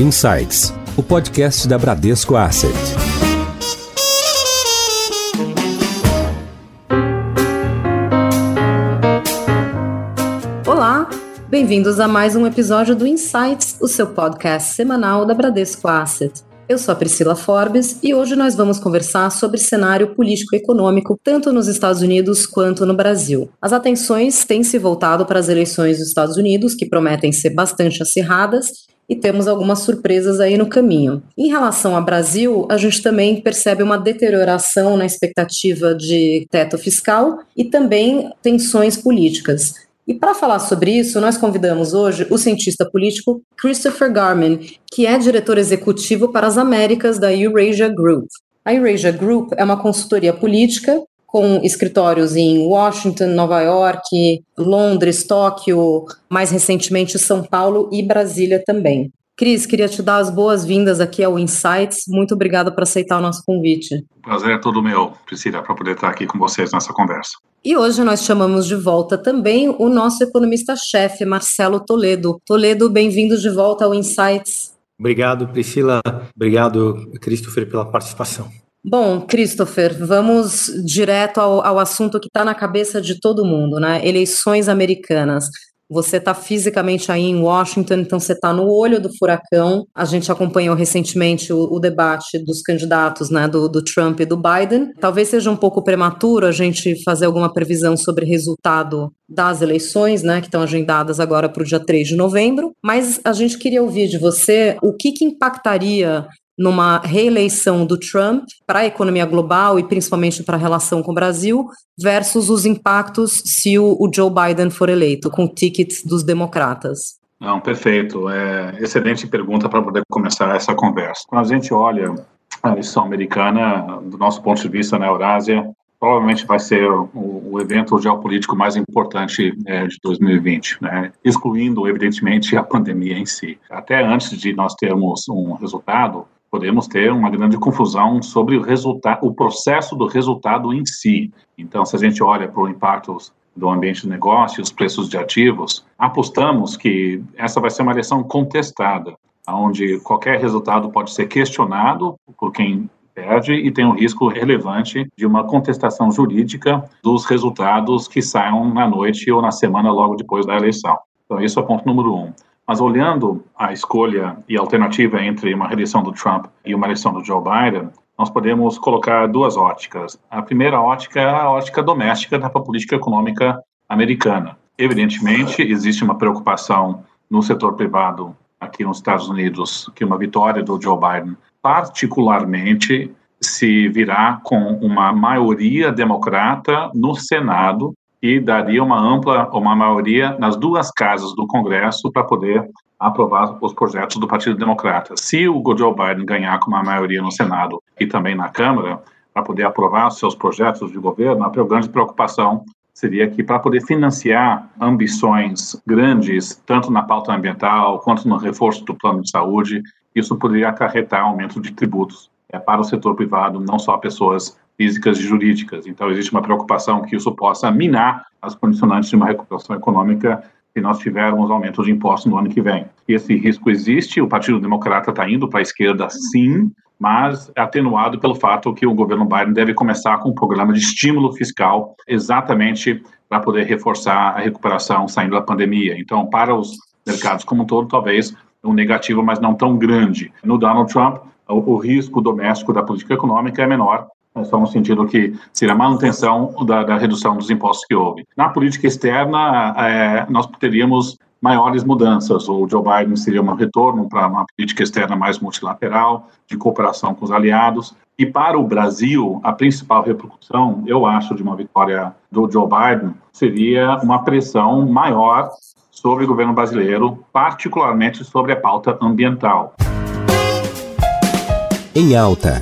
Insights, o podcast da Bradesco Asset. Olá, bem-vindos a mais um episódio do Insights, o seu podcast semanal da Bradesco Asset. Eu sou a Priscila Forbes e hoje nós vamos conversar sobre cenário político-econômico, tanto nos Estados Unidos quanto no Brasil. As atenções têm se voltado para as eleições dos Estados Unidos, que prometem ser bastante acirradas, e temos algumas surpresas aí no caminho. Em relação ao Brasil, a gente também percebe uma deterioração na expectativa de teto fiscal e também tensões políticas. E para falar sobre isso, nós convidamos hoje o cientista político Christopher Garman, que é diretor executivo para as Américas da Eurasia Group. A Eurasia Group é uma consultoria política com escritórios em Washington, Nova York, Londres, Tóquio, mais recentemente São Paulo e Brasília também. Cris, queria te dar as boas-vindas aqui ao Insights. Muito obrigada por aceitar o nosso convite. O prazer é todo meu, Priscila, para poder estar aqui com vocês nessa conversa. E hoje nós chamamos de volta também o nosso economista-chefe, Marcelo Toledo. Toledo, bem-vindo de volta ao Insights. Obrigado, Priscila. Obrigado, Christopher, pela participação. Bom, Christopher, vamos direto ao, ao assunto que está na cabeça de todo mundo, né? Eleições americanas. Você está fisicamente aí em Washington, então você está no olho do furacão. A gente acompanhou recentemente o, o debate dos candidatos, né, do, do, Trump e do Biden. Talvez seja um pouco prematuro a gente fazer alguma previsão sobre resultado das eleições, né, que estão agendadas agora para o dia 3 de novembro, mas a gente queria ouvir de você o que, que impactaria numa reeleição do Trump para a economia global e principalmente para a relação com o Brasil, versus os impactos se o, o Joe Biden for eleito, com o ticket dos democratas? Não, perfeito. É, excelente pergunta para poder começar essa conversa. Quando a gente olha a eleição americana, do nosso ponto de vista na Eurásia, provavelmente vai ser o, o, evento geopolítico mais importante é, de 2020, né? excluindo, evidentemente, a pandemia em si. Até antes de nós termos um resultado, podemos ter uma grande confusão sobre o resultado, o processo do resultado em si. Então, se a gente olha para o impacto do ambiente de negócio, os preços de ativos, apostamos que essa vai ser uma eleição contestada, onde qualquer resultado pode ser questionado por quem perde e tem um risco relevante de uma contestação jurídica dos resultados que saiam na noite ou na semana logo depois da eleição. Então, esse é o ponto número um. Mas olhando a escolha e a alternativa entre uma reeleição do Trump e uma eleição do Joe Biden, nós podemos colocar duas óticas. A primeira ótica é a ótica doméstica da política econômica americana. Evidentemente, existe uma preocupação no setor privado aqui nos Estados Unidos que uma vitória do Joe Biden, particularmente, se virá com uma maioria democrata no Senado e daria uma ampla, uma maioria nas duas casas do Congresso para poder aprovar os projetos do Partido Democrata. Se o Joe Biden ganhar com uma maioria no Senado e também na Câmara, para poder aprovar seus projetos de governo, a grande preocupação seria que para poder financiar ambições grandes, tanto na pauta ambiental quanto no reforço do plano de saúde, isso poderia acarretar aumento de tributos é, para o setor privado, não só pessoas físicas e jurídicas. Então, existe uma preocupação que isso possa minar as condicionantes de uma recuperação econômica se nós tivermos aumento de impostos no ano que vem. Esse risco existe, o Partido Democrata está indo para a esquerda, sim, mas é atenuado pelo fato que o governo Biden deve começar com um programa de estímulo fiscal exatamente para poder reforçar a recuperação saindo da pandemia. Então, para os mercados como um todo, talvez um negativo, mas não tão grande. No Donald Trump, o, o risco doméstico da política econômica é menor, só no sentido que seria a manutenção da, da, redução dos impostos que houve. Na política externa, é, nós teríamos maiores mudanças. O Joe Biden seria um retorno para uma política externa mais multilateral, de cooperação com os aliados. E para o Brasil, a principal repercussão, eu acho, de uma vitória do Joe Biden seria uma pressão maior sobre o governo brasileiro, particularmente sobre a pauta ambiental. Em alta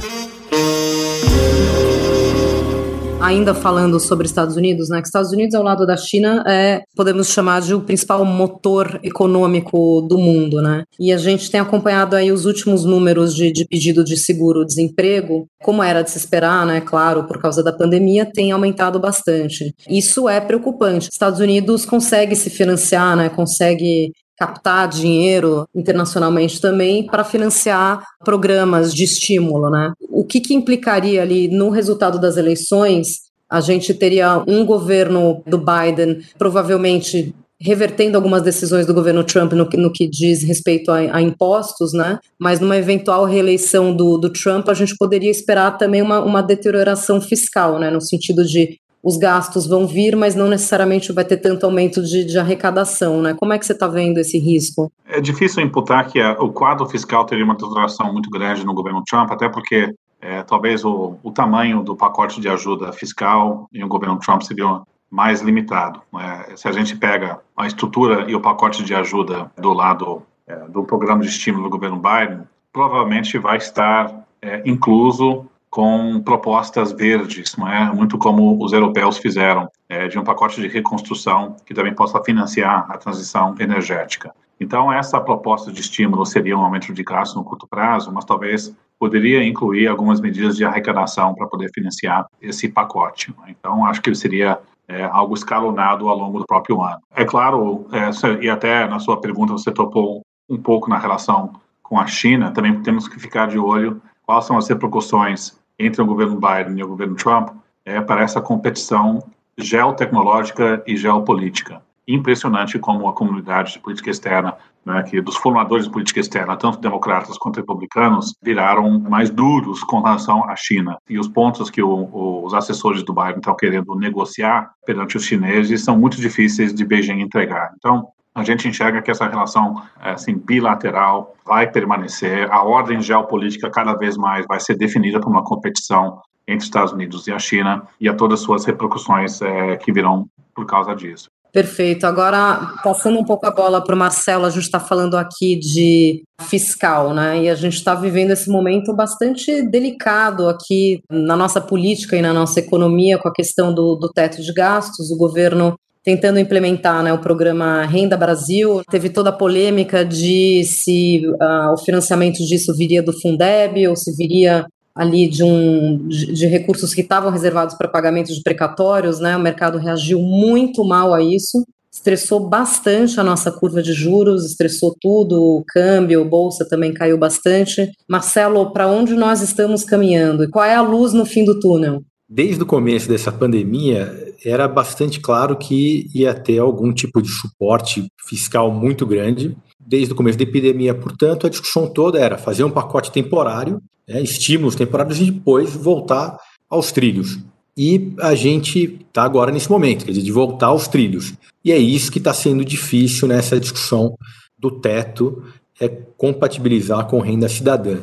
ainda falando sobre Estados Unidos, né? Que Estados Unidos ao lado da China é, podemos chamar de o principal motor econômico do mundo, né? E a gente tem acompanhado aí os últimos números de, de pedido de seguro-desemprego, como era de se esperar, né? Claro, por causa da pandemia, tem aumentado bastante. Isso é preocupante. Estados Unidos consegue se financiar, né? Consegue captar dinheiro internacionalmente também para financiar programas de estímulo, né? O que, que implicaria ali no resultado das eleições? A gente teria um governo do Biden provavelmente revertendo algumas decisões do governo Trump no, no que diz respeito a, a, impostos, né? Mas numa eventual reeleição do, do Trump, a gente poderia esperar também uma, uma deterioração fiscal, né? No sentido de os gastos vão vir, mas não necessariamente vai ter tanto aumento de, de arrecadação, né? Como é que você está vendo esse risco? É difícil imputar que a, o quadro fiscal teria uma deterioração muito grande no governo Trump, até porque é, talvez o, o, tamanho do pacote de ajuda fiscal em um governo Trump seria mais limitado. Né? Se a gente pega a estrutura e o pacote de ajuda do lado é, do programa de estímulo do governo Biden, provavelmente vai estar é, incluso com propostas verdes, não é? muito como os europeus fizeram, é, de um pacote de reconstrução que também possa financiar a transição energética. Então, essa proposta de estímulo seria um aumento de gasto no curto prazo, mas talvez poderia incluir algumas medidas de arrecadação para poder financiar esse pacote. Então, acho que seria é, algo escalonado ao longo do próprio ano. É claro, é, e até na sua pergunta você topou um pouco na relação com a China, também temos que ficar de olho quais são as repercussões entre o governo Biden e o governo Trump é, para essa competição geotecnológica e geopolítica. Impressionante como a comunidade de política externa, né, que dos formadores de política externa, tanto democratas quanto republicanos, viraram mais duros com relação à China. E os pontos que o, os assessores do Biden estão querendo negociar perante os chineses são muito difíceis de Beijing entregar. Então, a gente enxerga que essa relação assim, bilateral vai permanecer, a ordem geopolítica cada vez mais vai ser definida por uma competição entre Estados Unidos e a China e a todas as suas repercussões é, que virão por causa disso. Perfeito. Agora, passando um pouco a bola para o Marcelo, a gente está falando aqui de fiscal, né? E a gente está vivendo esse momento bastante delicado aqui na nossa política e na nossa economia com a questão do, do teto de gastos. O governo tentando implementar né, o programa Renda Brasil. Teve toda a polêmica de se uh, o financiamento disso viria do Fundeb ou se viria ali de, um, de, de recursos que estavam reservados para pagamento de precatórios, né? O mercado reagiu muito mal a isso, estressou bastante a nossa curva de juros, estressou tudo, o câmbio, bolsa também caiu bastante. Marcelo, para onde nós estamos caminhando e qual é a luz no fim do túnel? Desde o começo dessa pandemia, era bastante claro que ia ter algum tipo de suporte fiscal muito grande. Desde o começo da epidemia, portanto, a discussão toda era fazer um pacote temporário, né, estímulos temporários, e depois voltar aos trilhos. E a gente está agora nesse momento, quer dizer, de voltar aos trilhos. E é isso que está sendo difícil nessa discussão do teto, é compatibilizar com renda cidadã.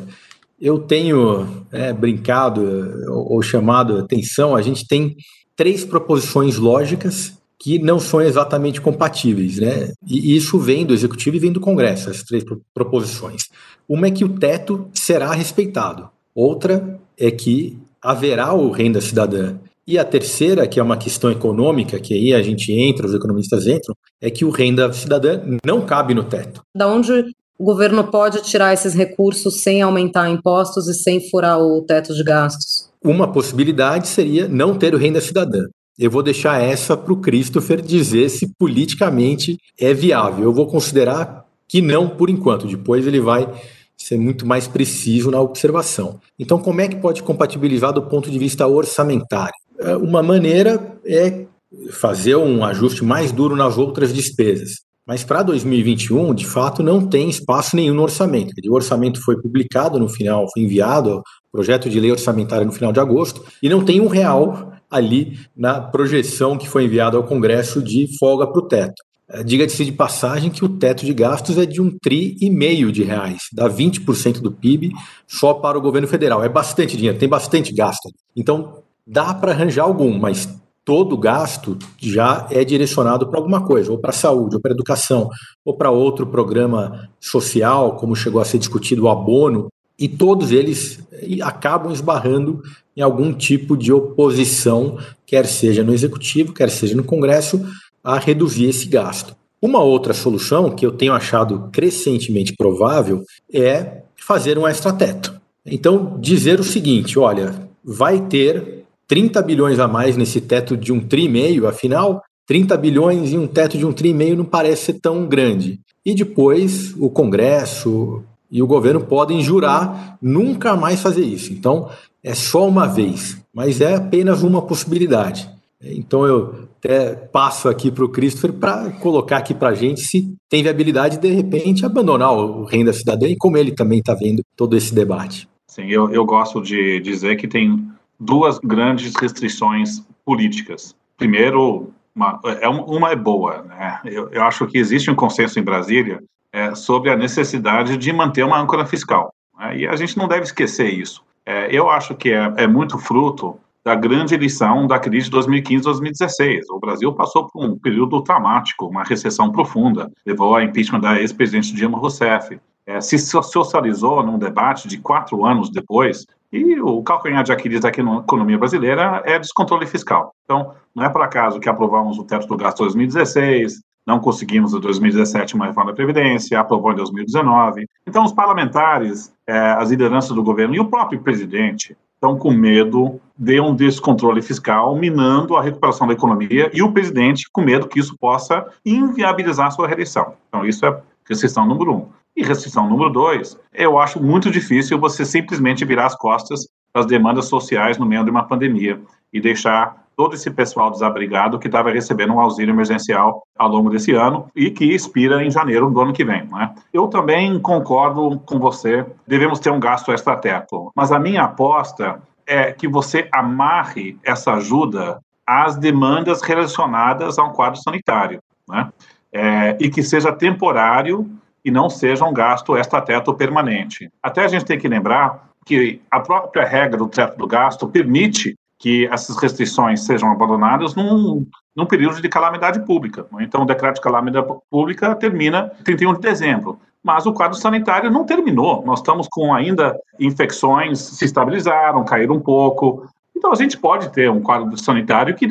Eu tenho é, brincado ou, ou chamado atenção, a gente tem três proposições lógicas que não são exatamente compatíveis, né? E isso vem do executivo e vem do Congresso, as três proposições. Uma é que o teto será respeitado. Outra é que haverá o renda cidadã. E a terceira, que é uma questão econômica, que aí a gente entra, os economistas entram, é que o renda cidadã não cabe no teto. Da onde o governo pode tirar esses recursos sem aumentar impostos e sem furar o teto de gastos? Uma possibilidade seria não ter o renda cidadã. Eu vou deixar essa para o Christopher dizer se politicamente é viável. Eu vou considerar que não por enquanto. Depois ele vai ser muito mais preciso na observação. Então, como é que pode compatibilizar do ponto de vista orçamentário? É, uma maneira é fazer um ajuste mais duro nas outras despesas. Mas para 2021, de fato, não tem espaço nenhum no orçamento. O orçamento foi publicado no final, foi enviado, projeto de lei orçamentária no final de agosto, e não tem um real ali na projeção que foi enviada ao Congresso de folga para o teto. É, diga-se de passagem que o teto de gastos é de um tri e meio de reais, dá 20% do PIB só para o governo federal. É bastante dinheiro, tem bastante gasto. Então, dá para arranjar algum, mas todo gasto já é direcionado para alguma coisa, ou para a saúde, ou para a educação, ou para outro programa social, como chegou a ser discutido o abono, e todos eles acabam esbarrando em algum tipo de oposição, quer seja no executivo, quer seja no Congresso, a reduzir esse gasto. Uma outra solução que eu tenho achado crescentemente provável é fazer um extrateto. Então, dizer o seguinte: olha, vai ter 30 bilhões a mais nesse teto de um tri e meio, afinal, 30 bilhões e um teto de um tri e meio não parece ser tão grande. E depois o Congresso e o governo podem jurar nunca mais fazer isso. Então, é só uma vez, mas é apenas uma possibilidade. Então, eu até passo aqui para o Christopher para colocar aqui para a gente se tem viabilidade de, de repente, abandonar o renda cidadã e como ele também está vendo todo esse debate. Sim, eu, eu gosto de dizer que tem duas grandes restrições políticas. Primeiro, uma é, uma é boa, né? Eu, eu acho que existe um consenso em Brasília é, sobre a necessidade de manter uma âncora fiscal. Né? E a gente não deve esquecer isso. É, eu acho que é, é muito fruto da grande lição da crise de 2015-2016. O Brasil passou por um período traumático, uma recessão profunda, levou ao impeachment da ex-presidente Dilma Rousseff. É, se socializou num debate de quatro anos depois e o calcanhar de Aquiles aqui na economia brasileira é descontrole fiscal. Então, não é por acaso que aprovamos o teto do gasto em 2016, não conseguimos em 2017 uma reforma da Previdência, aprovou em 2019. Então, os parlamentares, é, as lideranças do governo e o próprio presidente estão com medo de um descontrole fiscal minando a recuperação da economia e o presidente com medo que isso possa inviabilizar a sua reeleição. Então, isso é restrição número um. E restrição número dois, eu acho muito difícil você simplesmente virar as costas às demandas sociais no meio de uma pandemia e deixar todo esse pessoal desabrigado que estava recebendo um auxílio emergencial ao longo desse ano e que expira em janeiro do ano que vem. Né? Eu também concordo com você, devemos ter um gasto extrateto, mas a minha aposta é que você amarre essa ajuda às demandas relacionadas a um quadro sanitário, né? É, e que seja temporário e não seja um gasto extrateto permanente. Até a gente tem que lembrar que a própria regra do teto do gasto permite que essas restrições sejam abandonadas num, num período de calamidade pública. Então, o decreto de calamidade pública termina 31 de dezembro, mas o quadro sanitário não terminou. Nós estamos com ainda infecções se estabilizaram, caíram um pouco. Então, a gente pode ter um quadro sanitário que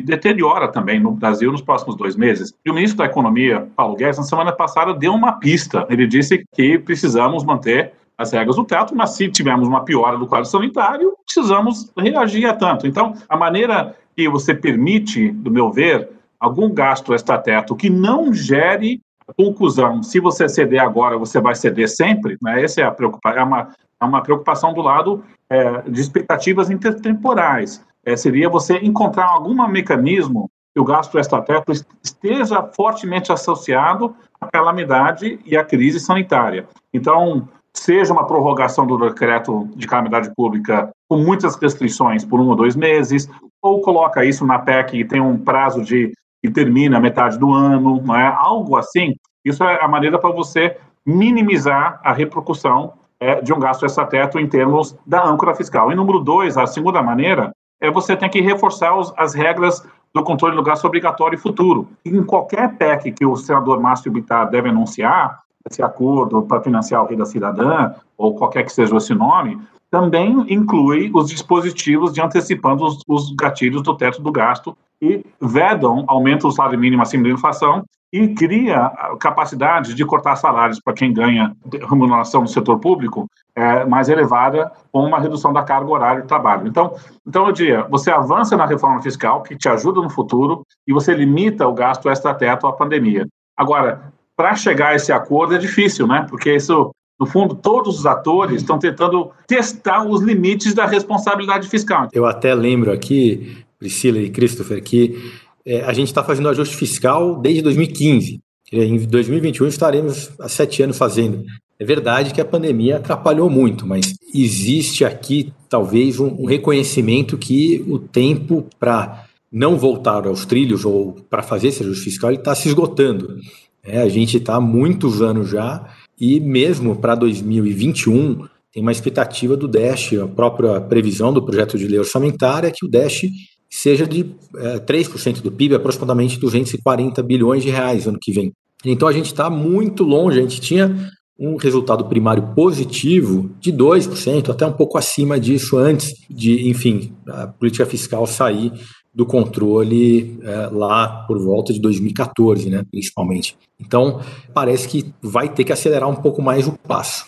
deteriora também no Brasil nos próximos dois meses. E o ministro da Economia, Paulo Guedes, na semana passada deu uma pista. Ele disse que precisamos manter as regras do teto, mas se tivermos uma piora do quadro sanitário, precisamos reagir a tanto. Então, a maneira que você permite, do meu ver, algum gasto extrateto que não gere conclusão, se você ceder agora, você vai ceder sempre, né? essa é, a é, uma, é uma preocupação do lado é, de expectativas intertemporais. É, seria você encontrar algum mecanismo que o gasto extrateto esteja fortemente associado à calamidade e à crise sanitária. Então, seja uma prorrogação do decreto de calamidade pública com muitas restrições por um ou dois meses, ou coloca isso na PEC e tem um prazo de que termina metade do ano, não é? Algo assim. Isso é a maneira para você minimizar a repercussão é, de um gasto extrateto em termos da âncora fiscal. E número dois, a segunda maneira é você tem que reforçar os, as regras do controle do gasto obrigatório futuro. Em qualquer PEC que o senador Márcio Bittar deve anunciar, esse acordo para financiar o Rei da Cidadã, ou qualquer que seja esse nome, também inclui os dispositivos de antecipando os, os gatilhos do teto do gasto e vedam aumento do salário mínimo acima da inflação e cria capacidade de cortar salários para quem ganha remuneração no setor público é, mais elevada com uma redução da carga horária de trabalho. Então, então eu diria, você avança na reforma fiscal, que te ajuda no futuro, e você limita o gasto extrateto à pandemia. Agora, para chegar a esse acordo é difícil, né? Porque isso, no fundo, todos os atores estão tentando testar os limites da responsabilidade fiscal. Eu até lembro aqui, Priscila e Christopher, que é, a gente está fazendo ajuste fiscal desde 2015. Em 2021 estaremos há sete anos fazendo. É verdade que a pandemia atrapalhou muito, mas existe aqui talvez um, um reconhecimento que o tempo para não voltar aos trilhos ou para fazer esse ajuste fiscal está se esgotando. É, a gente está há muitos anos já e mesmo para 2021 tem uma expectativa do DESH, a própria previsão do projeto de lei orçamentária, que o DESH seja de é, 3% do PIB, aproximadamente 240 bilhões de reais ano que vem. Então a gente está muito longe, a gente tinha um resultado primário positivo de 2%, até um pouco acima disso antes de, enfim, a política fiscal sair do controle é, lá por volta de 2014, né, principalmente. Então, parece que vai ter que acelerar um pouco mais o passo.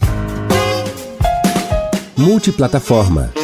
Multiplataforma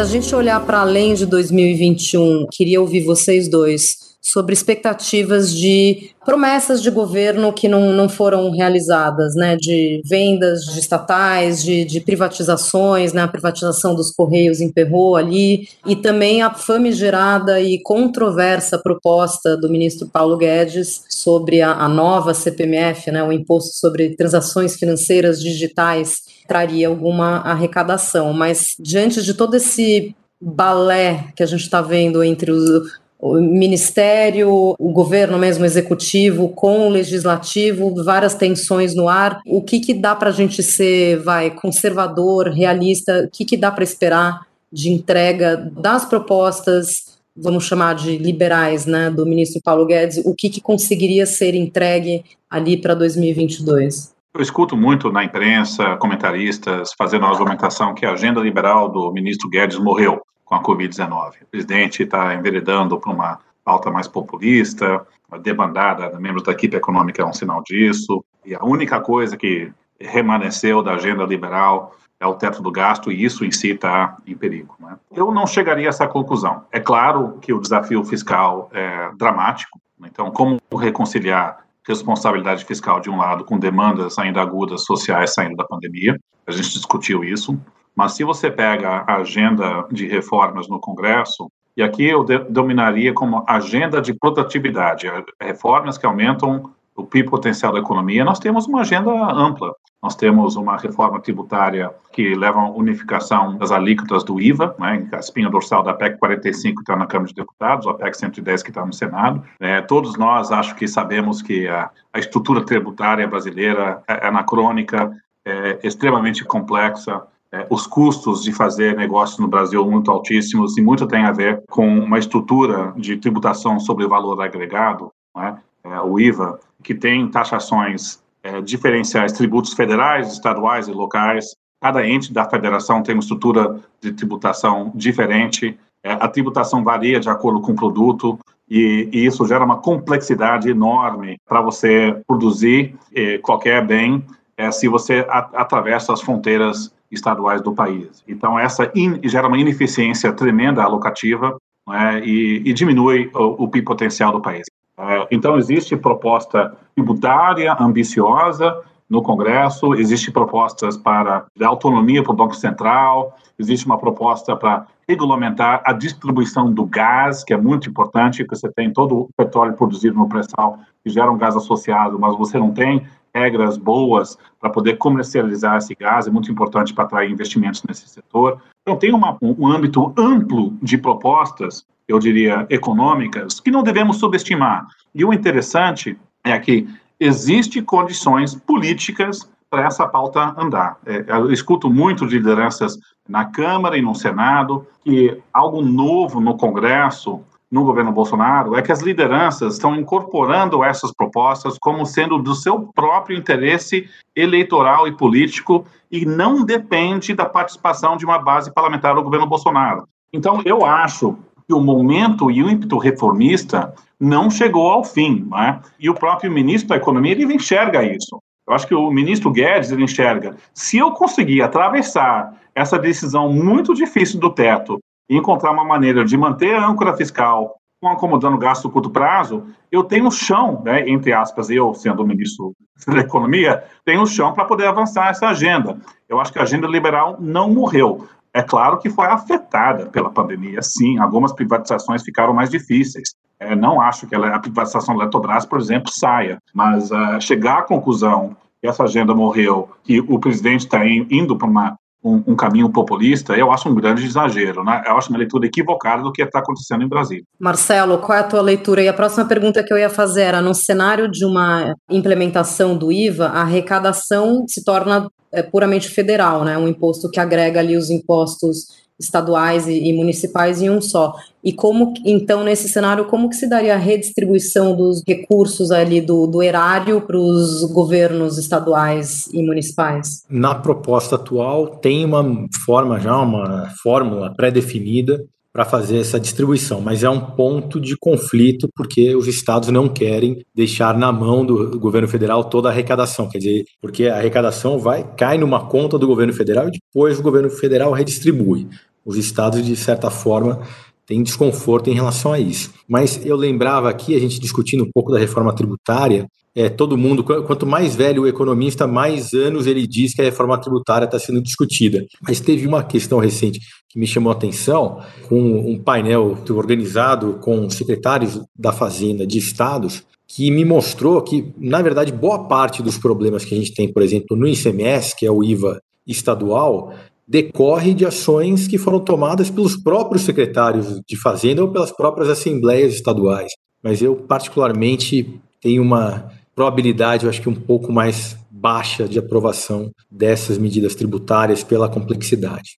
Se a gente olhar para além de 2021, queria ouvir vocês dois sobre expectativas de promessas de governo que não, não foram realizadas, né, de vendas de estatais, de, de privatizações, né, a privatização dos Correios emperrou ali, e também a famigerada e controversa proposta do ministro Paulo Guedes sobre a, a nova CPMF, né, o Imposto sobre Transações Financeiras Digitais, traria alguma arrecadação, mas diante de todo esse balé que a gente está vendo entre os, o ministério, o governo mesmo executivo com o legislativo, várias tensões no ar. O que, que dá para a gente ser, vai, conservador, realista? O que, que dá para esperar de entrega das propostas, vamos chamar de liberais, né, do ministro Paulo Guedes? O que, que conseguiria ser entregue ali para 2022? Eu escuto muito na imprensa comentaristas fazendo a argumentação que a agenda liberal do ministro Guedes morreu com a Covid-19. O presidente está enveredando para uma pauta mais populista, a debandada de membros da equipe econômica é um sinal disso, e a única coisa que remanesceu da agenda liberal é o teto do gasto, e isso em si está em perigo. Né? Eu não chegaria a essa conclusão. É claro que o desafio fiscal é dramático, né? então, como reconciliar responsabilidade fiscal de um lado com demandas ainda agudas sociais saindo da pandemia? A gente discutiu isso. Mas se você pega a agenda de reformas no Congresso, e aqui eu dominaria como agenda de produtividade, reformas que aumentam o PIB potencial da economia, nós temos uma agenda ampla. Nós temos uma reforma tributária que leva a unificação das alíquotas do IVA, né, a espinha dorsal da PEC 45 que está na Câmara de Deputados, a PEC 110 que está no Senado. É, todos nós acho que sabemos que a, a estrutura tributária brasileira é anacrônica, é extremamente complexa, é, os custos de fazer negócios no Brasil muito altíssimos e muito tem a ver com uma estrutura de tributação sobre valor agregado, né, é, o IVA, que tem taxações é, diferenciais, tributos federais, estaduais e locais. Cada ente da federação tem uma estrutura de tributação diferente. É, a tributação varia de acordo com o produto e, e isso gera uma complexidade enorme para você produzir qualquer bem se você atravessa as fronteiras estaduais do país. Então, essa in, gera uma ineficiência tremenda alocativa né, e, e, diminui o, o PIB potencial do país. É, então, existe proposta tributária ambiciosa no Congresso, existe propostas para dar autonomia para o Banco Central, existe uma proposta para regulamentar a distribuição do gás, que é muito importante, que você tem todo o petróleo produzido no pré-sal que gera um gás associado, mas você não tem regras boas para poder comercializar esse gás, é muito importante para atrair investimentos nesse setor. Então, tem uma, um âmbito amplo de propostas, eu diria, econômicas, que não devemos subestimar. E o interessante é que existem condições políticas para essa pauta andar. É, eu escuto muito de lideranças na Câmara e no Senado que algo novo no Congresso no governo Bolsonaro é que as lideranças estão incorporando essas propostas como sendo do seu próprio interesse eleitoral e político e não depende da participação de uma base parlamentar do governo Bolsonaro. Então, eu acho que o momento e o ímpeto reformista não chegou ao fim, né? E o próprio ministro da Economia ele enxerga isso. Eu acho que o ministro Guedes ele enxerga. Se eu conseguir atravessar essa decisão muito difícil do teto e encontrar uma maneira de manter a âncora fiscal com acomodando gasto no curto prazo, eu tenho chão, né, entre aspas, eu sendo ministro da Economia, tenho chão para poder avançar essa agenda. Eu acho que a agenda liberal não morreu. É claro que foi afetada pela pandemia, sim. Algumas privatizações ficaram mais difíceis. É, não acho que a privatização da Eletrobras, por exemplo, saia, mas uh, chegar à conclusão que essa agenda morreu, que o presidente está indo para uma um, um, caminho populista, eu acho um grande exagero, né? Eu acho uma leitura equivocada do que está acontecendo em Brasília. Marcelo, qual é a tua leitura? E a próxima pergunta que eu ia fazer era, no cenário de uma implementação do IVA, a arrecadação se torna é, puramente federal, né? Um imposto que agrega ali os impostos estaduais e, municipais em um só. E como, então, nesse cenário, como que se daria a redistribuição dos recursos ali do, do erário para os governos estaduais e municipais? Na proposta atual, tem uma forma já, uma fórmula pré-definida para fazer essa distribuição, mas é um ponto de conflito porque os estados não querem deixar na mão do governo federal toda a arrecadação, quer dizer, porque a arrecadação vai cai numa conta do governo federal e depois o governo federal redistribui. Os estados, de certa forma, têm desconforto em relação a isso. Mas eu lembrava aqui, a gente discutindo um pouco da reforma tributária, é, todo mundo, quanto mais velho o economista, mais anos ele diz que a reforma tributária está sendo discutida. Mas teve uma questão recente que me chamou a atenção, com um painel organizado com secretários da Fazenda de estados, que me mostrou que, na verdade, boa parte dos problemas que a gente tem, por exemplo, no ICMS, que é o IVA estadual, decorre de ações que foram tomadas pelos próprios secretários de Fazenda ou pelas próprias assembleias estaduais. Mas eu, particularmente, tenho uma probabilidade, eu acho que um pouco mais baixa de aprovação dessas medidas tributárias pela complexidade.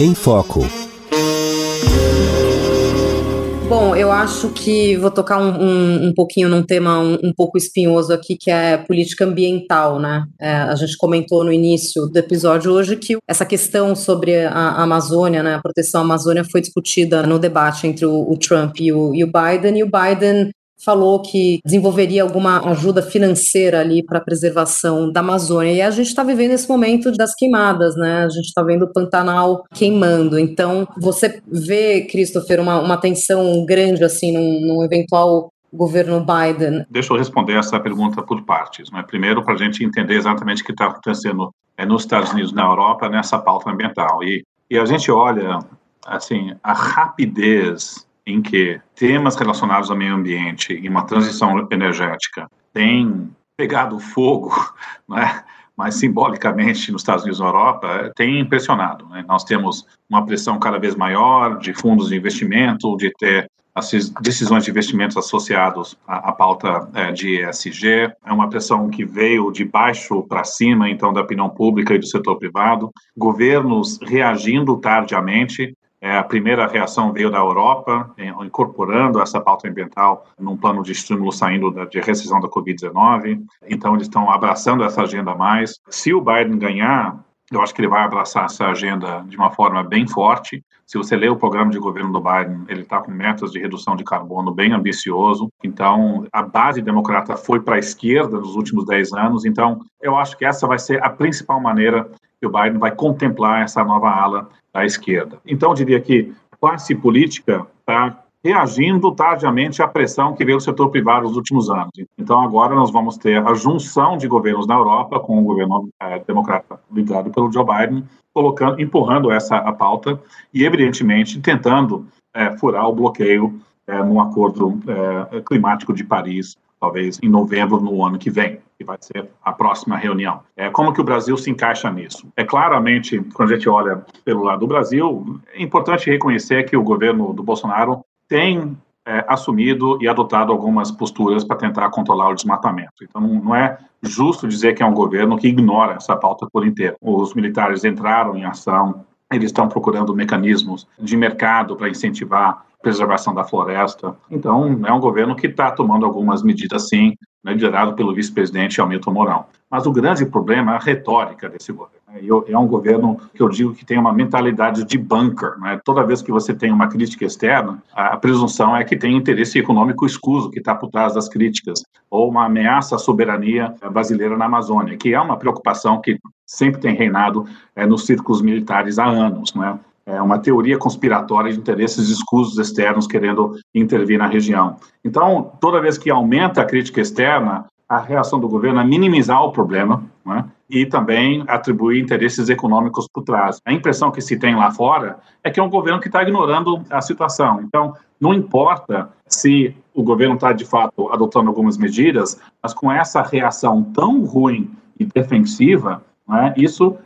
Em Foco. Bom, eu acho que vou tocar um, um, um pouquinho num tema um, um, pouco espinhoso aqui, que é política ambiental, né? É, a gente comentou no início do episódio hoje que essa questão sobre a Amazônia, né, a proteção à Amazônia, foi discutida no debate entre o, o Trump e o, e o Biden, e o Biden falou que desenvolveria alguma ajuda financeira ali para a preservação da Amazônia. E a gente está vivendo esse momento das queimadas, né? A gente está vendo o Pantanal queimando. Então, você vê, Christopher, uma, uma tensão grande assim num, num eventual governo Biden? Deixa eu responder essa pergunta por partes. Né? Primeiro, para a gente entender exatamente o que está acontecendo é, nos Estados Unidos na Europa nessa pauta ambiental. E, e a gente olha assim a rapidez em que temas relacionados ao meio ambiente e uma transição energética têm pegado fogo, né? mas simbolicamente nos Estados Unidos e na Europa, tem impressionado. Né? Nós temos uma pressão cada vez maior de fundos de investimento, de ter as decisões de investimentos associados à, à pauta é, de ESG. É uma pressão que veio de baixo para cima, então, da opinião pública e do setor privado. Governos reagindo tardiamente a primeira reação veio da Europa, incorporando essa pauta ambiental num plano de estímulo saindo da, de da Covid-19. Então, eles estão abraçando essa agenda mais. Se o Biden ganhar, eu acho que ele vai abraçar essa agenda de uma forma bem forte. Se você lê o programa de governo do Biden, ele está com metas de redução de carbono bem ambicioso. Então, a base democrata foi para a esquerda nos últimos 10 anos. Então, eu acho que essa vai ser a principal maneira que o Biden vai contemplar essa nova ala à esquerda. Então, eu diria que a classe política está reagindo tardiamente à pressão que veio do setor privado nos últimos anos. Então, agora nós vamos ter a junção de governos na Europa com o governo é, democrata ligado pelo Joe Biden, colocando, empurrando essa a pauta e, evidentemente, tentando é, furar o bloqueio é, no acordo é, climático de Paris, talvez em novembro no ano que vem que vai ser a próxima reunião. É, como que o Brasil se encaixa nisso? É claramente, quando a gente olha pelo lado do Brasil, é importante reconhecer que o governo do Bolsonaro tem é, assumido e adotado algumas posturas para tentar controlar o desmatamento. Então, não é justo dizer que é um governo que ignora essa pauta por inteiro. Os militares entraram em ação, eles estão procurando mecanismos de mercado para incentivar preservação da floresta. Então, é um governo que está tomando algumas medidas, sim, né, liderado pelo vice-presidente Hamilton Mourão. Mas o grande problema é a retórica desse governo. Né? É um governo que eu digo que tem uma mentalidade de bunker. Né? Toda vez que você tem uma crítica externa, a presunção é que tem interesse econômico escuso que está por trás das críticas, ou uma ameaça à soberania brasileira na Amazônia, que é uma preocupação que sempre tem reinado é, nos círculos militares há anos. Né? É uma teoria conspiratória de interesses escusos externos querendo intervir na região. Então, toda vez que aumenta a crítica externa, a reação do governo é minimizar o problema né, e também atribuir interesses econômicos por trás. A impressão que se tem lá fora é que é um governo que está ignorando a situação. Então, não importa se o governo está, de fato, adotando algumas medidas, mas com essa reação tão ruim e defensiva, né, isso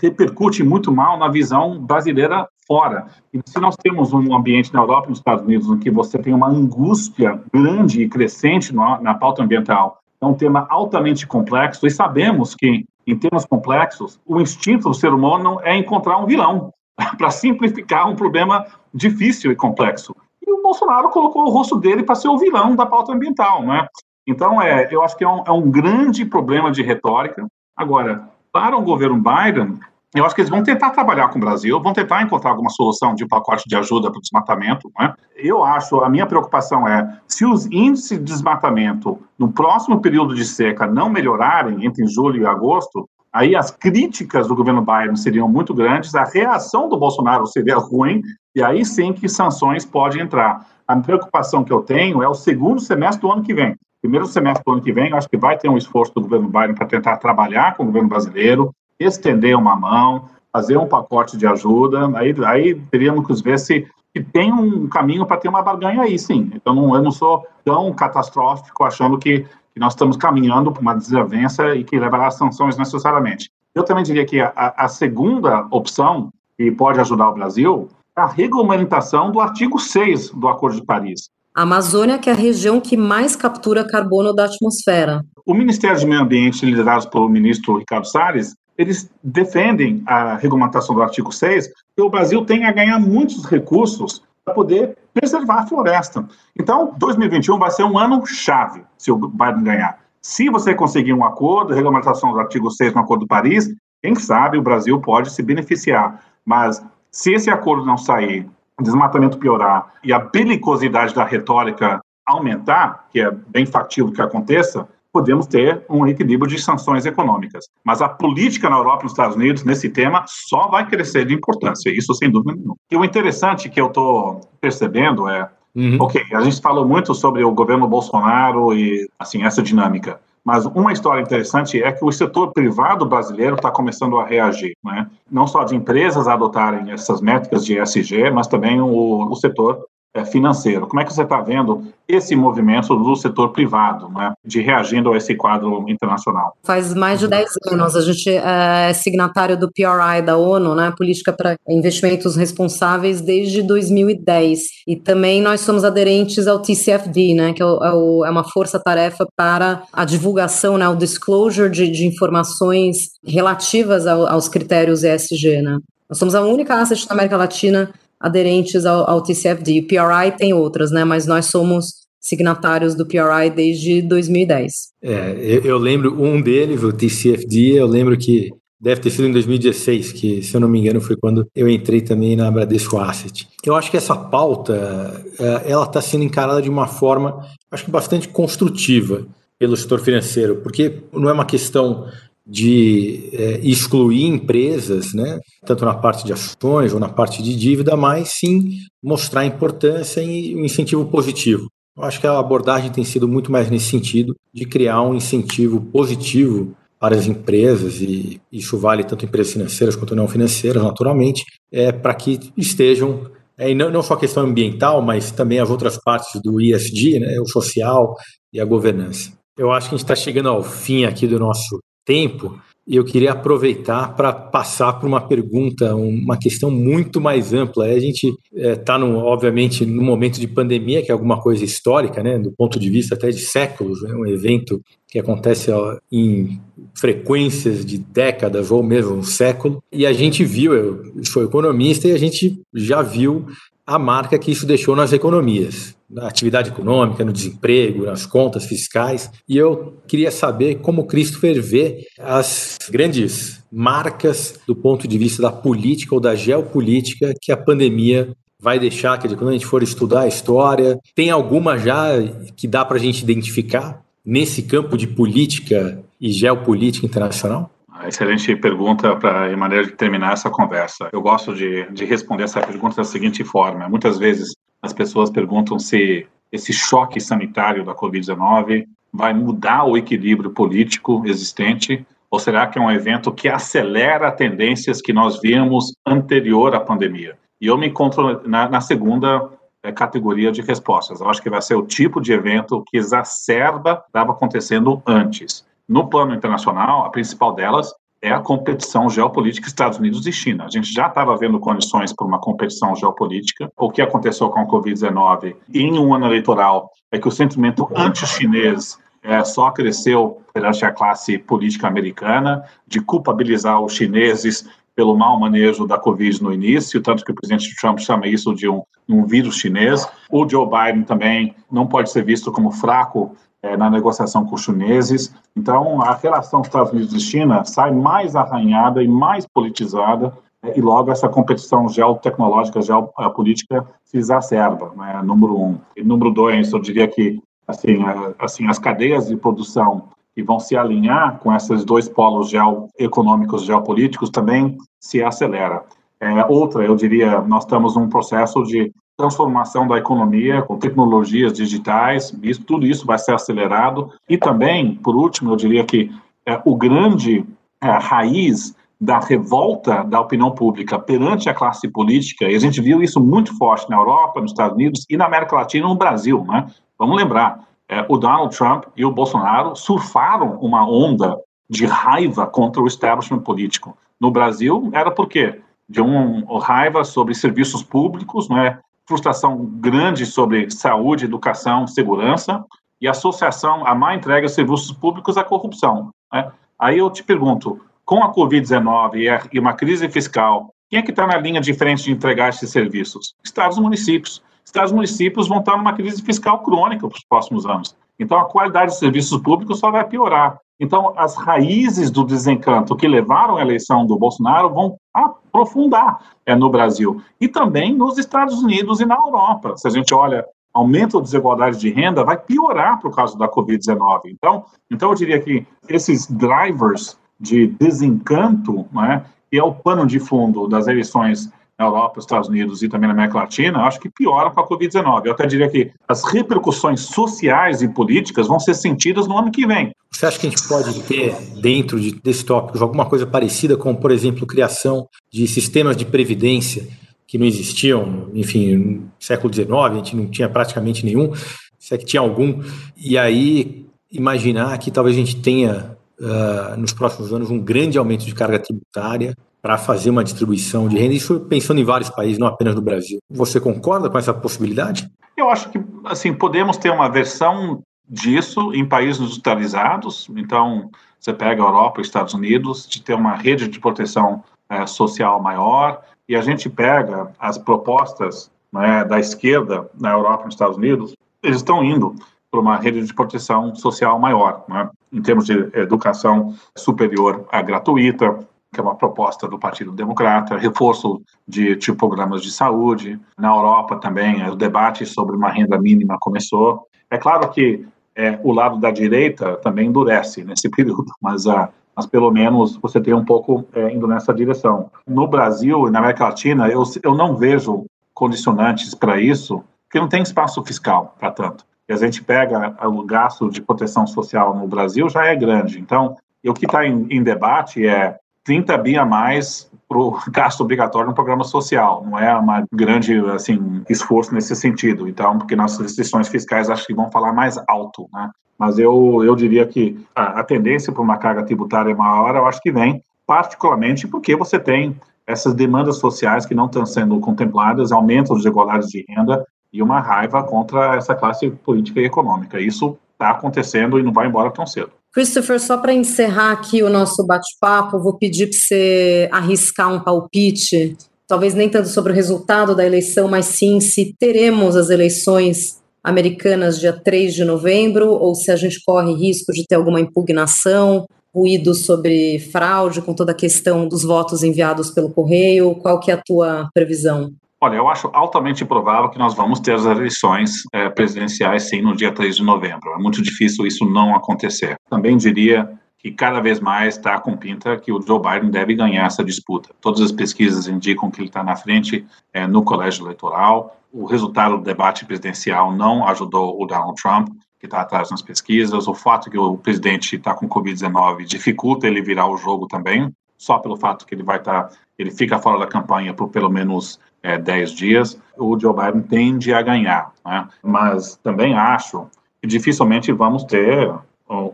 repercute muito mal na visão brasileira fora. E se nós temos um ambiente na Europa e nos Estados Unidos em que você tem uma angústia grande e crescente na, na pauta ambiental, é um tema altamente complexo e sabemos que, em termos complexos, o instinto do ser humano é encontrar um vilão para simplificar um problema difícil e complexo. E o Bolsonaro colocou o rosto dele para ser o vilão da pauta ambiental, né? Então, é, eu acho que é um, é um grande problema de retórica. Agora, para o governo Biden, eu acho que eles vão tentar trabalhar com o Brasil, vão tentar encontrar alguma solução de um pacote de ajuda para o desmatamento. Né? Eu acho, a minha preocupação é, se os índices de desmatamento no próximo período de seca não melhorarem entre julho e agosto, aí as críticas do governo Biden seriam muito grandes, a reação do Bolsonaro seria ruim, e aí sim que sanções podem entrar. A preocupação que eu tenho é o segundo semestre do ano que vem. Primeiro semestre do ano que vem, acho que vai ter um esforço do governo Biden para tentar trabalhar com o governo brasileiro, estender uma mão, fazer um pacote de ajuda, aí, aí teríamos que ver se tem um caminho para ter uma barganha aí, sim. Então, não, eu não sou tão catastrófico achando que, que nós estamos caminhando para uma desavença e que levará a sanções necessariamente. Eu também diria que a, a segunda opção, que pode ajudar o Brasil, é a regulamentação do artigo 6 do Acordo de Paris. A Amazônia, que é a região que mais captura carbono da atmosfera. O Ministério do Meio Ambiente, liderado pelo ministro Ricardo Salles, eles defendem a regulamentação do artigo 6, que o Brasil tem a ganhar muitos recursos para poder preservar a floresta. Então, 2021 vai ser um ano chave se o Biden ganhar. Se você conseguir um acordo, regulamentação do artigo 6 no Acordo de Paris, quem sabe o Brasil pode se beneficiar. Mas se esse acordo não sair, desmatamento piorar e a belicosidade da retórica aumentar, que é bem factível que aconteça, podemos ter um equilíbrio de sanções econômicas. Mas a política na Europa e nos Estados Unidos, nesse tema, só vai crescer de importância, isso sem dúvida nenhuma. E o interessante que eu estou percebendo é, uhum. ok, a gente falou muito sobre o governo Bolsonaro e, assim, essa dinâmica. Mas uma história interessante é que o setor privado brasileiro está começando a reagir, né? não só de empresas adotarem essas métricas de ESG, mas também o, o setor financeiro. Como é que você está vendo esse movimento do setor privado, né, de reagindo a esse quadro internacional? Faz mais de 10 anos a gente é signatário do PRI da ONU, né, Política para Investimentos Responsáveis, desde 2010. E também nós somos aderentes ao TCFD, né, que é, o, é, é uma força-tarefa para a divulgação, né, o disclosure de, de informações relativas ao, aos critérios ESG. Né. Nós somos a única asset na América Latina aderentes ao, ao TCFD. O PRI tem outras, né? Mas nós somos signatários do PRI desde 2010. É, eu, eu lembro um deles, o TCFD, eu lembro que deve ter sido em 2016, que, se eu não me engano, foi quando eu entrei também na Bradesco Asset. Eu acho que essa pauta, é, ela está sendo encarada de uma forma, acho que bastante construtiva pelo setor financeiro, porque não é uma questão de é, excluir empresas, né, tanto na parte de ações ou na parte de dívida, mas sim mostrar a importância e o um incentivo positivo. Eu acho que a abordagem tem sido muito mais nesse sentido, de criar um incentivo positivo para as empresas, e isso vale tanto empresas financeiras quanto não financeiras, naturalmente, é, para que estejam, é, e não, não só a questão ambiental, mas também as outras partes do ESG, né, o social e a governança. Eu acho que a gente está chegando ao fim aqui do nosso tempo, eu queria aproveitar para passar por uma pergunta, uma questão muito mais ampla. A gente está, é, obviamente, no momento de pandemia, que é alguma coisa histórica, né, do ponto de vista até de séculos, né, um evento que acontece ó, em frequências de décadas ou mesmo um século. E a gente viu, eu sou economista, e a gente já viu a marca que isso deixou nas economias, na atividade econômica, no desemprego, nas contas fiscais. E eu queria saber como Christopher vê as grandes marcas do ponto de vista da política ou da geopolítica que a pandemia vai deixar, dizer, quando a gente for estudar a história, tem alguma já que dá para a gente identificar nesse campo de política e geopolítica internacional? Excelente pergunta para maneira de terminar essa conversa. Eu gosto de, de responder essa pergunta da seguinte forma: muitas vezes as pessoas perguntam se esse choque sanitário da Covid-19 vai mudar o equilíbrio político existente ou será que é um evento que acelera tendências que nós víamos anterior à pandemia? E eu me encontro na, na segunda é, categoria de respostas. Eu acho que vai ser o tipo de evento que exacerba o que estava acontecendo antes. No plano internacional, a principal delas é a competição geopolítica Estados Unidos e China. A gente já estava vendo condições para uma competição geopolítica. O que aconteceu com a Covid-19 em um ano eleitoral é que o sentimento anti-chinês é, só cresceu perante a classe política americana, de culpabilizar os chineses pelo mau manejo da Covid no início, tanto que o presidente Trump chama isso de um, um vírus chinês. O Joe Biden também não pode ser visto como fraco é, na negociação com os chineses. Então, a relação Estados Unidos e China sai mais arranhada e mais politizada é, e logo essa competição geotecnológica, geopolítica se exacerba, né, número um. E número dois, eu diria que assim, assim as cadeias de produção e vão se alinhar com esses dois polos geoeconômicos, geopolíticos, também se acelera. É, outra, eu diria, nós estamos num processo de transformação da economia com tecnologias digitais, isso, tudo isso vai ser acelerado. E também, por último, eu diria que é, o grande é, raiz da revolta da opinião pública perante a classe política, e a gente viu isso muito forte na Europa, nos Estados Unidos e na América Latina no Brasil. Né? Vamos lembrar, é, o Donald Trump e o Bolsonaro surfaram uma onda de raiva contra o establishment político. No Brasil, era por quê? De uma raiva sobre serviços públicos, né? Frustração grande sobre saúde, educação, segurança, e associação à má entrega de serviços públicos à corrupção. Né? Aí eu te pergunto, com a Covid-19 e uma crise fiscal, quem é que está na linha de frente de entregar esses serviços? Estados e municípios. Estados e municípios vão estar numa crise fiscal crônica para os próximos anos. Então, a qualidade de serviços públicos só vai piorar. Então, as raízes do desencanto que levaram à eleição do Bolsonaro vão aprofundar é, no Brasil e também nos Estados Unidos e na Europa. Se a gente olha aumento da desigualdade de renda, vai piorar por causa da Covid-19. Então, então, eu diria que esses drivers de desencanto, né, que é o pano de fundo das eleições na Europa, Estados Unidos e também na América Latina, acho que piora com a Covid-19. Eu até diria que as repercussões sociais e políticas vão ser sentidas no ano que vem. Você acha que a gente pode ter, dentro de, desse tópico, alguma coisa parecida com, por exemplo, criação de sistemas de previdência que não existiam, enfim, no século XIX, a gente não tinha praticamente nenhum, se é que tinha algum, e aí imaginar que talvez a gente tenha uh, nos próximos anos um grande aumento de carga tributária para fazer uma distribuição de renda, isso pensando em vários países, não apenas no Brasil. Você concorda com essa possibilidade? Eu acho que assim podemos ter uma versão disso em países industrializados. Então, você pega a Europa, os Estados Unidos, de ter uma rede de proteção é, social maior, e a gente pega as propostas né, da esquerda na Europa e nos Estados Unidos, eles estão indo para uma rede de proteção social maior, né? em termos de educação superior gratuita, que é uma proposta do Partido Democrata, reforço de, de programas de saúde. Na Europa também, o debate sobre uma renda mínima começou. É claro que é, o lado da direita também endurece nesse período, mas, ah, mas pelo menos você tem um pouco é, indo nessa direção. No Brasil e na América Latina, eu, eu não vejo condicionantes para isso, porque não tem espaço fiscal para tanto e a gente pega o gasto de proteção social no Brasil, já é grande. Então, o que está em, em, debate é 30 bi a mais para o gasto obrigatório no programa social. Não é uma grande assim esforço nesse sentido. Então, porque nossas restrições fiscais acho que vão falar mais alto, né? Mas eu, eu diria que a, a tendência para uma carga tributária maior, eu acho que vem particularmente porque você tem essas demandas sociais que não estão sendo contempladas, aumento das desigualdades de renda e uma raiva contra essa classe política e econômica. Isso está acontecendo e não vai embora tão cedo. Christopher, só para encerrar aqui o nosso bate-papo, vou pedir para você arriscar um palpite, talvez nem tanto sobre o resultado da eleição, mas sim se teremos as eleições americanas dia 3 de novembro, ou se a gente corre risco de ter alguma impugnação, ruído sobre fraude com toda a questão dos votos enviados pelo correio. Qual que é a tua previsão? Olha, eu acho altamente provável que nós vamos ter as eleições é, presidenciais, sim, no dia 3 de novembro. É muito difícil isso não acontecer. Também diria que cada vez mais está com pinta que o Joe Biden deve ganhar essa disputa. Todas as pesquisas indicam que ele está na frente é, no colégio eleitoral. O resultado do debate presidencial não ajudou o Donald Trump, que está atrás nas pesquisas. O fato que o presidente está com Covid-19 dificulta ele virar o jogo também, só pelo fato que ele vai estar, tá, ele fica fora da campanha por pelo menos é, 10 dias, o Joe Biden tende a ganhar. Né? Mas também acho que dificilmente vamos ter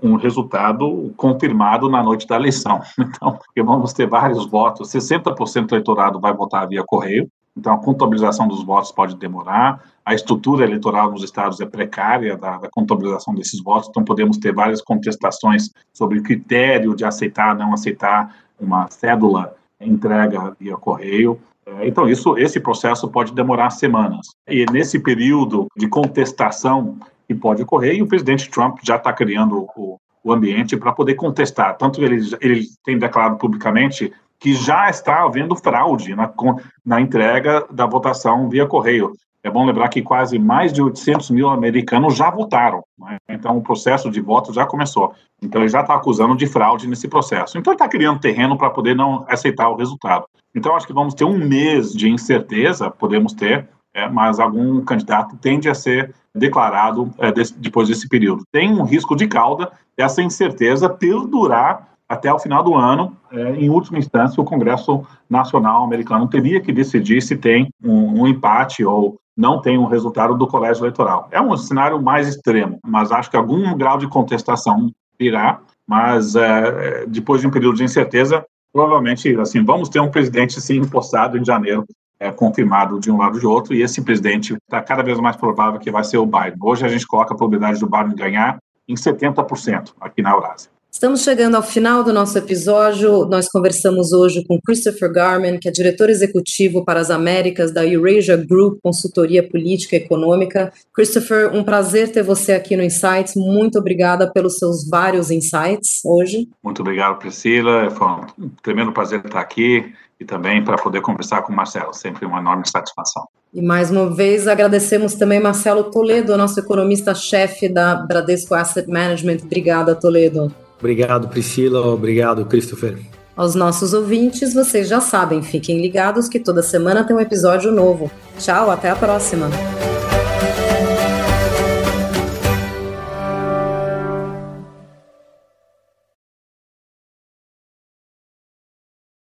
um resultado confirmado na noite da eleição. Então, vamos ter vários votos, 60% do eleitorado vai votar via correio, então a contabilização dos votos pode demorar, a estrutura eleitoral nos estados é precária da, da contabilização desses votos, então podemos ter várias contestações sobre o critério de aceitar, não aceitar uma cédula entrega via correio. É, então, isso, esse processo pode demorar semanas. E nesse período de contestação que pode ocorrer, e o presidente Trump já está criando o, o ambiente para poder contestar. Tanto ele, ele tem declarado publicamente que já está havendo fraude na, na entrega da votação via correio. É bom lembrar que quase mais de 800 mil americanos já votaram. Né? Então, o processo de voto já começou. Então, ele já está acusando de fraude nesse processo. Então, ele está criando terreno para poder não aceitar o resultado. Então, acho que vamos ter um mês de incerteza, podemos ter, é, mas algum candidato tende a ser declarado é, desse, depois desse período. Tem um risco de cauda essa incerteza perdurar até o final do ano. É, em última instância, o Congresso Nacional Americano teria que decidir se tem um, um empate ou não tem um resultado do colégio eleitoral. É um cenário mais extremo, mas acho que algum grau de contestação virá, mas é, depois de um período de incerteza, provavelmente, assim, vamos ter um presidente sim impostado em janeiro, é, confirmado de um lado ou de outro, e esse presidente está cada vez mais provável que vai ser o Biden. Hoje a gente coloca a probabilidade do Biden ganhar em 70% aqui na Eurásia. Estamos chegando ao final do nosso episódio. Nós conversamos hoje com Christopher Garman, que é diretor executivo para as Américas da Eurasia Group Consultoria Política e Econômica. Christopher, um prazer ter você aqui no Insights. Muito obrigada pelos seus vários insights hoje. Muito obrigado, Priscila. Foi um tremendo prazer estar aqui e também para poder conversar com o Marcelo. Sempre uma enorme satisfação. E mais uma vez agradecemos também Marcelo Toledo, nosso economista-chefe da Bradesco Asset Management. Obrigada, Toledo. Obrigado, Priscila. Obrigado, Christopher. Aos nossos ouvintes, vocês já sabem, fiquem ligados que toda semana tem um episódio novo. Tchau, até a próxima.